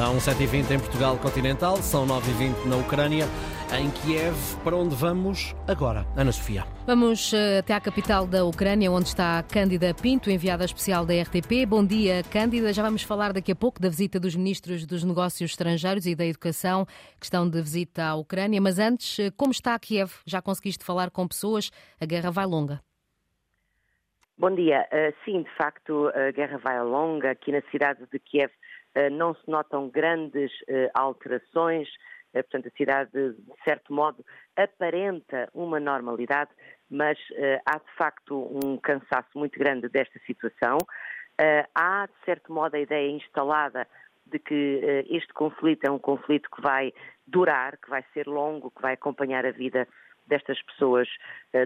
São 7h20 em Portugal continental, são 9h20 na Ucrânia, em Kiev, para onde vamos agora? Ana Sofia. Vamos eh, até à capital da Ucrânia, onde está Cândida Pinto, enviada especial da RTP. Bom dia, Cândida. Já vamos falar daqui a pouco da visita dos ministros dos Negócios Estrangeiros e da Educação, que estão de visita à Ucrânia. Mas antes, eh, como está Kiev? Já conseguiste falar com pessoas? A guerra vai longa. Bom dia. Uh, sim, de facto, a guerra vai longa. Aqui na cidade de Kiev uh, não se notam grandes uh, alterações. portanto, a cidade, de certo modo, aparenta uma normalidade, mas há, de facto, um cansaço muito grande desta situação. há, de certo modo, a ideia instalada de que este conflito é um conflito que vai durar, que vai ser longo, que vai acompanhar a vida destas pessoas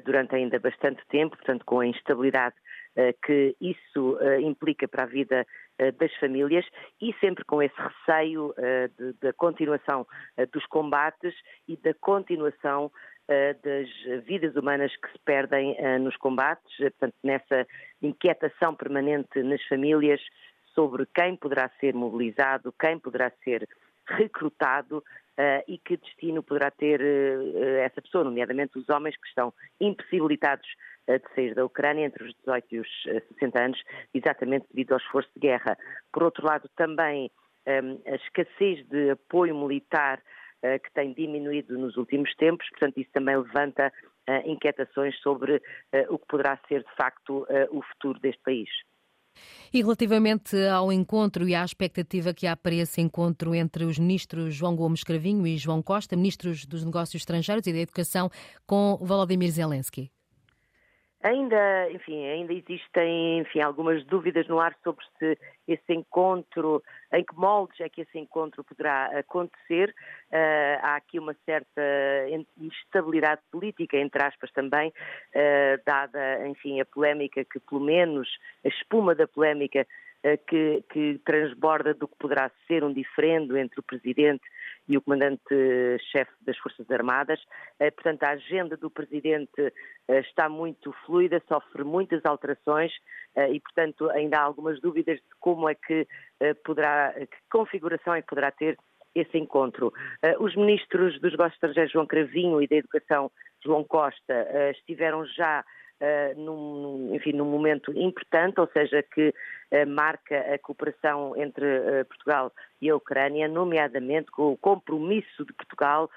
durante ainda bastante tempo, portanto, com a instabilidade que isso eh, implica para a vida eh, das famílias e sempre com esse receio da continuação dos combates e da continuação das vidas humanas que se perdem nos combates, portanto, nessa inquietação permanente nas famílias sobre quem poderá ser mobilizado, quem poderá ser recrutado e que destino poderá ter essa pessoa, nomeadamente os homens que estão impossibilitados de sair da Ucrânia entre os 18 e os 60 anos, exatamente devido ao esforço de guerra. Por outro lado, também um, a escassez de apoio militar que tem diminuído nos últimos tempos, portanto, isso também levanta inquietações sobre o que poderá ser, de facto, o futuro deste país. E relativamente ao encontro e à expectativa que há para esse encontro entre os ministros João Gomes Cravinho e João Costa, ministros dos Negócios Estrangeiros e da Educação, com Volodymyr Zelensky? Ainda, enfim, ainda existem, enfim, algumas dúvidas no ar sobre se esse encontro, em que moldes é que esse encontro poderá acontecer. Uh, há aqui uma certa instabilidade política, entre aspas também, uh, dada, enfim, a polémica que, pelo menos, a espuma da polémica que, que transborda do que poderá ser um diferendo entre o Presidente e o comandante-chefe das Forças Armadas. Eh, portanto, a agenda do presidente eh, está muito fluida, sofre muitas alterações eh, e, portanto, ainda há algumas dúvidas de como é que poderá, que configuração é que poderá ter esse encontro. Os ministros dos negócios estrangeiros, João Cravinho, e da Educação, João Costa, estiveram já Uh, num, enfim, num momento importante, ou seja, que uh, marca a cooperação entre uh, Portugal e a Ucrânia, nomeadamente com o compromisso de Portugal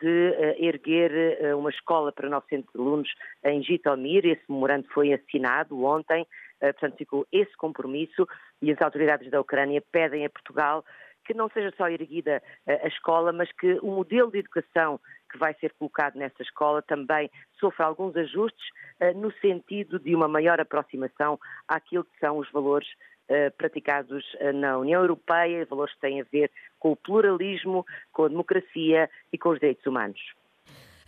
de erguer uma escola para 900 alunos em Jitomir. Esse memorando foi assinado ontem, portanto ficou esse compromisso e as autoridades da Ucrânia pedem a Portugal que não seja só erguida a escola, mas que o modelo de educação que vai ser colocado nessa escola também sofra alguns ajustes uh, no sentido de uma maior aproximação àquilo que são os valores uh, praticados uh, na União Europeia, valores que têm a ver com o pluralismo, com a democracia e com os direitos humanos.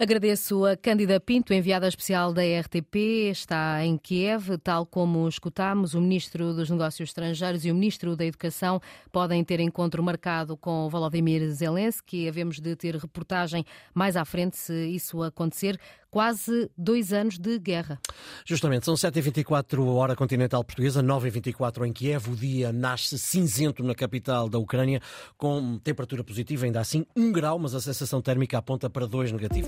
Agradeço a Cândida Pinto, enviada especial da RTP, está em Kiev, tal como escutámos, o Ministro dos Negócios Estrangeiros e o Ministro da Educação podem ter encontro marcado com Volodymyr Zelensky. Havemos de ter reportagem mais à frente se isso acontecer. Quase dois anos de guerra. Justamente, são 7h24 hora continental portuguesa, 9h24 em Kiev. O dia nasce cinzento na capital da Ucrânia, com temperatura positiva, ainda assim, 1 grau, mas a sensação térmica aponta para 2 negativo.